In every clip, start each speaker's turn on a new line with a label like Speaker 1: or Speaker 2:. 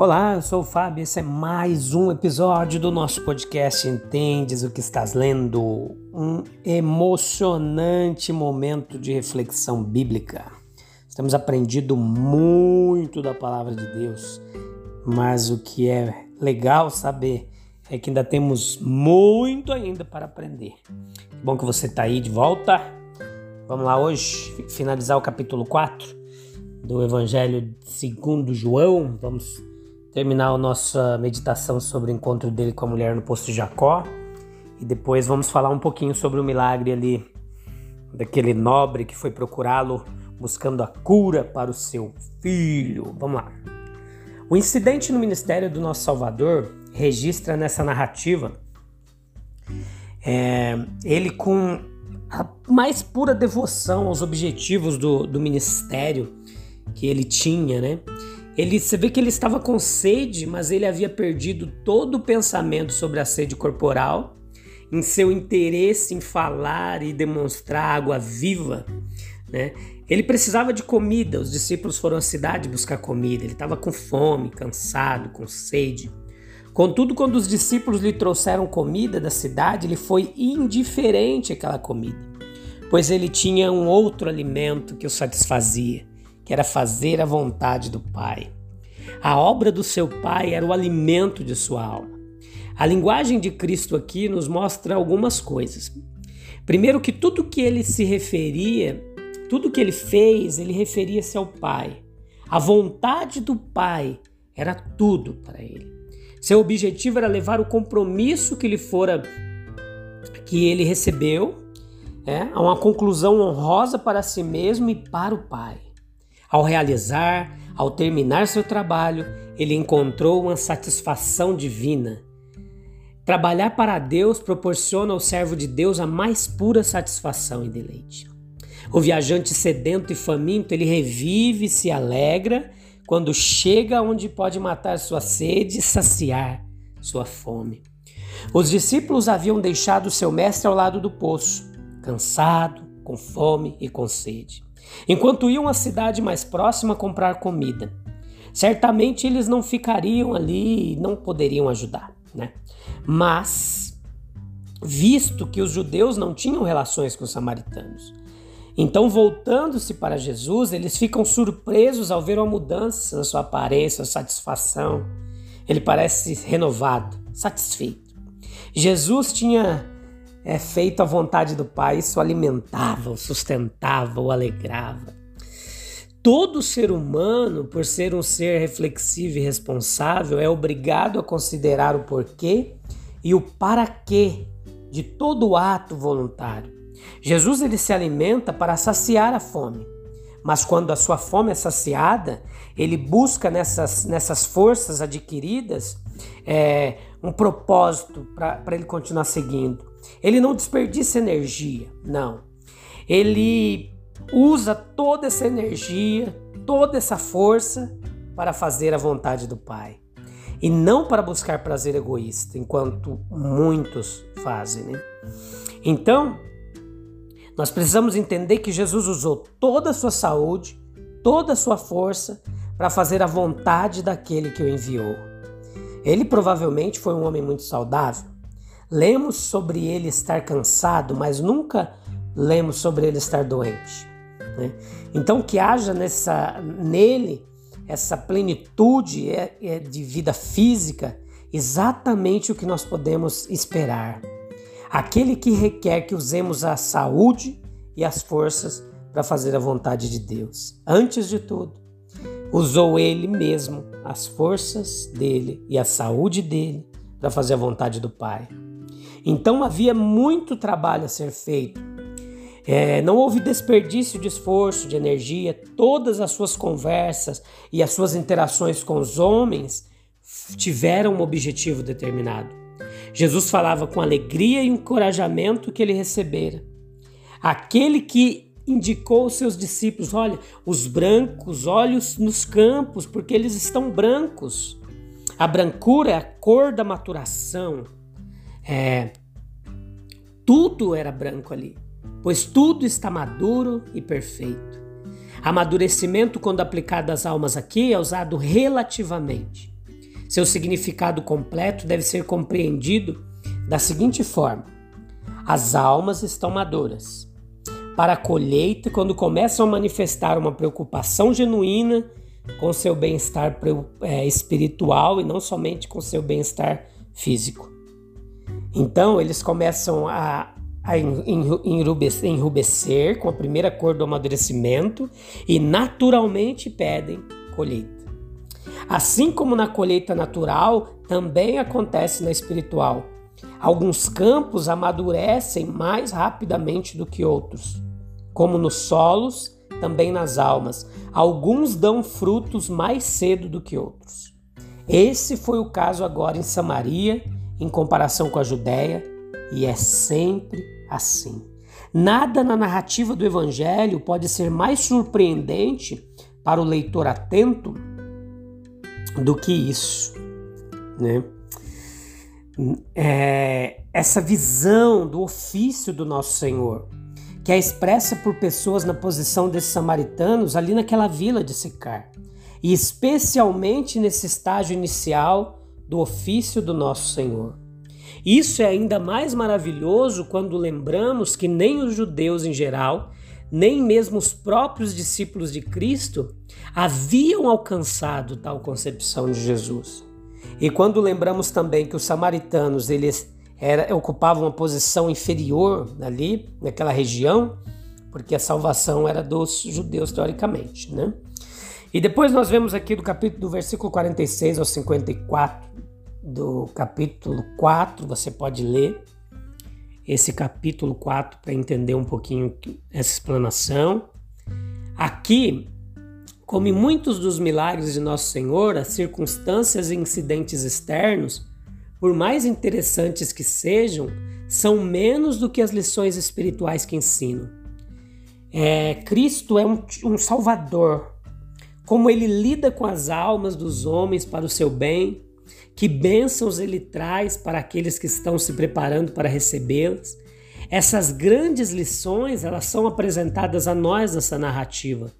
Speaker 1: Olá, eu sou o Fábio. Esse é mais um episódio do nosso podcast Entendes o que estás lendo? Um emocionante momento de reflexão bíblica. Estamos aprendido muito da palavra de Deus, mas o que é legal saber é que ainda temos muito ainda para aprender. Que bom que você está aí de volta. Vamos lá hoje finalizar o capítulo 4 do Evangelho segundo João. Vamos terminar a nossa meditação sobre o encontro dele com a mulher no posto de Jacó e depois vamos falar um pouquinho sobre o milagre ali daquele nobre que foi procurá-lo buscando a cura para o seu filho. Vamos lá. O incidente no ministério do nosso Salvador registra nessa narrativa é, ele com a mais pura devoção aos objetivos do, do ministério que ele tinha, né? Ele, você vê que ele estava com sede, mas ele havia perdido todo o pensamento sobre a sede corporal, em seu interesse em falar e demonstrar água viva. Né? Ele precisava de comida, os discípulos foram à cidade buscar comida, ele estava com fome, cansado, com sede. Contudo, quando os discípulos lhe trouxeram comida da cidade, ele foi indiferente àquela comida, pois ele tinha um outro alimento que o satisfazia que era fazer a vontade do Pai. A obra do seu Pai era o alimento de sua alma. A linguagem de Cristo aqui nos mostra algumas coisas. Primeiro, que tudo que ele se referia, tudo que ele fez, ele referia-se ao Pai. A vontade do Pai era tudo para ele. Seu objetivo era levar o compromisso que lhe fora que ele recebeu é, a uma conclusão honrosa para si mesmo e para o Pai. Ao realizar, ao terminar seu trabalho, ele encontrou uma satisfação divina. Trabalhar para Deus proporciona ao servo de Deus a mais pura satisfação e deleite. O viajante sedento e faminto, ele revive e se alegra quando chega onde pode matar sua sede e saciar sua fome. Os discípulos haviam deixado seu mestre ao lado do poço, cansado, com fome e com sede enquanto iam à cidade mais próxima comprar comida. Certamente eles não ficariam ali e não poderiam ajudar, né? Mas, visto que os judeus não tinham relações com os samaritanos, então voltando-se para Jesus, eles ficam surpresos ao ver uma mudança na sua aparência, satisfação. Ele parece renovado, satisfeito. Jesus tinha é feito à vontade do Pai, isso alimentava, sustentava, o alegrava. Todo ser humano, por ser um ser reflexivo e responsável, é obrigado a considerar o porquê e o para quê de todo ato voluntário. Jesus ele se alimenta para saciar a fome, mas quando a sua fome é saciada, ele busca nessas, nessas forças adquiridas é, um propósito para ele continuar seguindo. Ele não desperdiça energia, não. Ele usa toda essa energia, toda essa força para fazer a vontade do Pai. E não para buscar prazer egoísta, enquanto muitos fazem. Né? Então, nós precisamos entender que Jesus usou toda a sua saúde, toda a sua força para fazer a vontade daquele que o enviou. Ele provavelmente foi um homem muito saudável, Lemos sobre ele estar cansado, mas nunca lemos sobre ele estar doente. Né? Então, que haja nessa, nele essa plenitude é, é de vida física, exatamente o que nós podemos esperar. Aquele que requer que usemos a saúde e as forças para fazer a vontade de Deus. Antes de tudo, usou ele mesmo as forças dele e a saúde dele para fazer a vontade do Pai. Então havia muito trabalho a ser feito. É, não houve desperdício de esforço, de energia, todas as suas conversas e as suas interações com os homens tiveram um objetivo determinado. Jesus falava com alegria e encorajamento que ele recebera. Aquele que indicou aos seus discípulos: olha, os brancos, olhos nos campos, porque eles estão brancos. A brancura é a cor da maturação. É, tudo era branco ali, pois tudo está maduro e perfeito. Amadurecimento, quando aplicado às almas aqui, é usado relativamente. Seu significado completo deve ser compreendido da seguinte forma: as almas estão maduras para a colheita quando começam a manifestar uma preocupação genuína com seu bem-estar é, espiritual e não somente com seu bem-estar físico. Então eles começam a, a enrubescer com a primeira cor do amadurecimento e naturalmente pedem colheita. Assim como na colheita natural, também acontece na espiritual. Alguns campos amadurecem mais rapidamente do que outros, como nos solos, também nas almas. Alguns dão frutos mais cedo do que outros. Esse foi o caso agora em Samaria, em comparação com a Judéia, e é sempre assim. Nada na narrativa do Evangelho pode ser mais surpreendente para o leitor atento do que isso, né? É, essa visão do ofício do nosso Senhor, que é expressa por pessoas na posição desses samaritanos ali naquela vila de Sicar, e especialmente nesse estágio inicial do ofício do nosso Senhor. Isso é ainda mais maravilhoso quando lembramos que nem os judeus em geral, nem mesmo os próprios discípulos de Cristo haviam alcançado tal concepção de Jesus. E quando lembramos também que os samaritanos eles era, ocupavam uma posição inferior ali naquela região, porque a salvação era dos judeus teoricamente, né? E depois nós vemos aqui do capítulo do versículo 46 ao 54 do capítulo 4, você pode ler esse capítulo 4 para entender um pouquinho essa explanação. Aqui, como em muitos dos milagres de Nosso Senhor, as circunstâncias e incidentes externos, por mais interessantes que sejam, são menos do que as lições espirituais que ensinam. É, Cristo é um, um Salvador. Como ele lida com as almas dos homens para o seu bem, que bênçãos ele traz para aqueles que estão se preparando para recebê-las. Essas grandes lições, elas são apresentadas a nós nessa narrativa,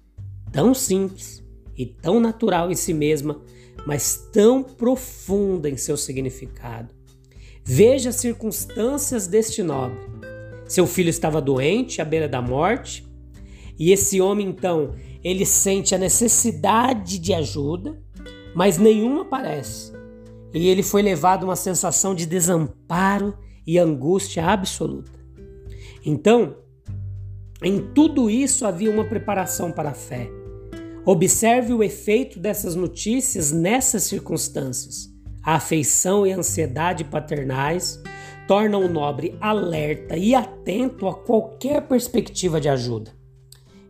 Speaker 1: tão simples e tão natural em si mesma, mas tão profunda em seu significado. Veja as circunstâncias deste nobre. Seu filho estava doente, à beira da morte, e esse homem então, ele sente a necessidade de ajuda, mas nenhuma aparece e ele foi levado a uma sensação de desamparo e angústia absoluta. Então, em tudo isso havia uma preparação para a fé. Observe o efeito dessas notícias nessas circunstâncias. A afeição e a ansiedade paternais tornam o nobre alerta e atento a qualquer perspectiva de ajuda.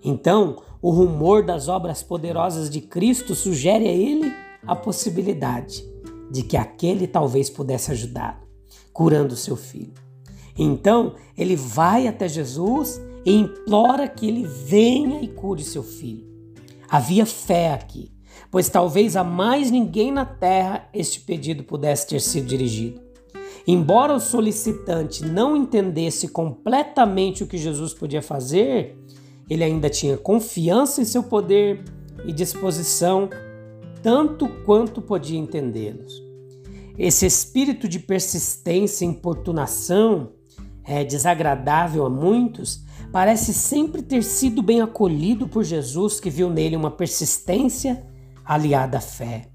Speaker 1: Então, o rumor das obras poderosas de Cristo sugere a ele a possibilidade de que aquele talvez pudesse ajudá-lo, curando seu filho. Então ele vai até Jesus e implora que ele venha e cure seu filho. Havia fé aqui, pois talvez a mais ninguém na terra este pedido pudesse ter sido dirigido. Embora o solicitante não entendesse completamente o que Jesus podia fazer, ele ainda tinha confiança em seu poder e disposição tanto quanto podia entendê-los. Esse espírito de persistência e importunação, é, desagradável a muitos, parece sempre ter sido bem acolhido por Jesus, que viu nele uma persistência aliada à fé.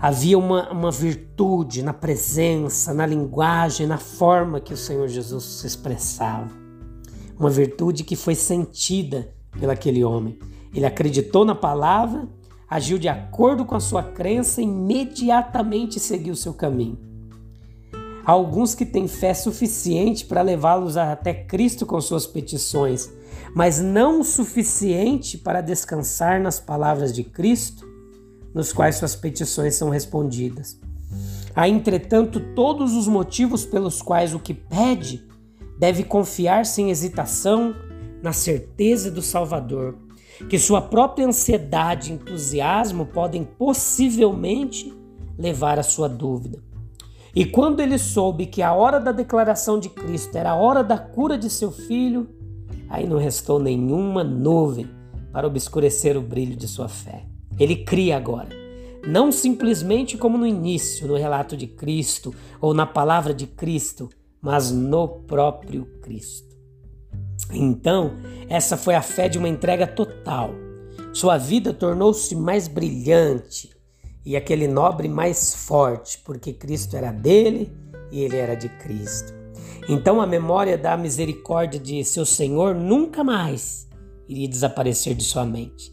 Speaker 1: Havia uma, uma virtude na presença, na linguagem, na forma que o Senhor Jesus se expressava. Uma virtude que foi sentida pelaquele homem. Ele acreditou na palavra agiu de acordo com a sua crença e imediatamente seguiu seu caminho. Há alguns que têm fé suficiente para levá-los até Cristo com suas petições, mas não o suficiente para descansar nas palavras de Cristo, nos quais suas petições são respondidas. Há, entretanto, todos os motivos pelos quais o que pede deve confiar sem hesitação na certeza do Salvador, que sua própria ansiedade e entusiasmo podem possivelmente levar à sua dúvida. E quando ele soube que a hora da declaração de Cristo era a hora da cura de seu filho, aí não restou nenhuma nuvem para obscurecer o brilho de sua fé. Ele cria agora, não simplesmente como no início, no relato de Cristo ou na palavra de Cristo, mas no próprio Cristo. Então, essa foi a fé de uma entrega total. Sua vida tornou-se mais brilhante, e aquele nobre mais forte, porque Cristo era dele e ele era de Cristo. Então a memória da misericórdia de seu Senhor nunca mais iria desaparecer de sua mente.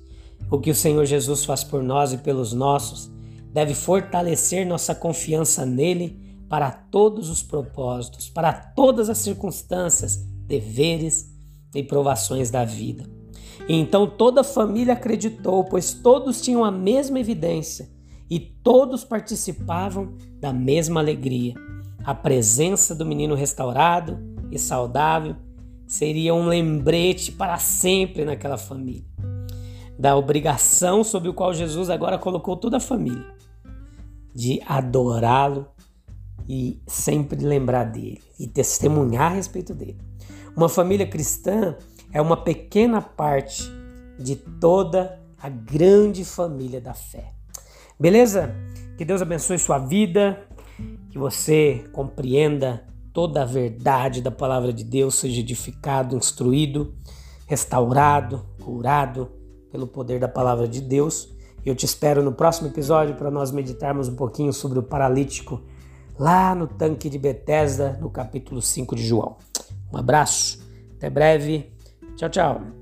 Speaker 1: O que o Senhor Jesus faz por nós e pelos nossos deve fortalecer nossa confiança nele para todos os propósitos, para todas as circunstâncias, deveres e provações da vida. E então toda a família acreditou, pois todos tinham a mesma evidência e todos participavam da mesma alegria. A presença do menino restaurado e saudável seria um lembrete para sempre naquela família, da obrigação sobre o qual Jesus agora colocou toda a família, de adorá-lo e sempre lembrar dele e testemunhar a respeito dele. Uma família cristã é uma pequena parte de toda a grande família da fé. Beleza? Que Deus abençoe sua vida, que você compreenda toda a verdade da palavra de Deus, seja edificado, instruído, restaurado, curado pelo poder da palavra de Deus. Eu te espero no próximo episódio para nós meditarmos um pouquinho sobre o paralítico lá no tanque de Betesda, no capítulo 5 de João. Um abraço, até breve. Tchau, tchau.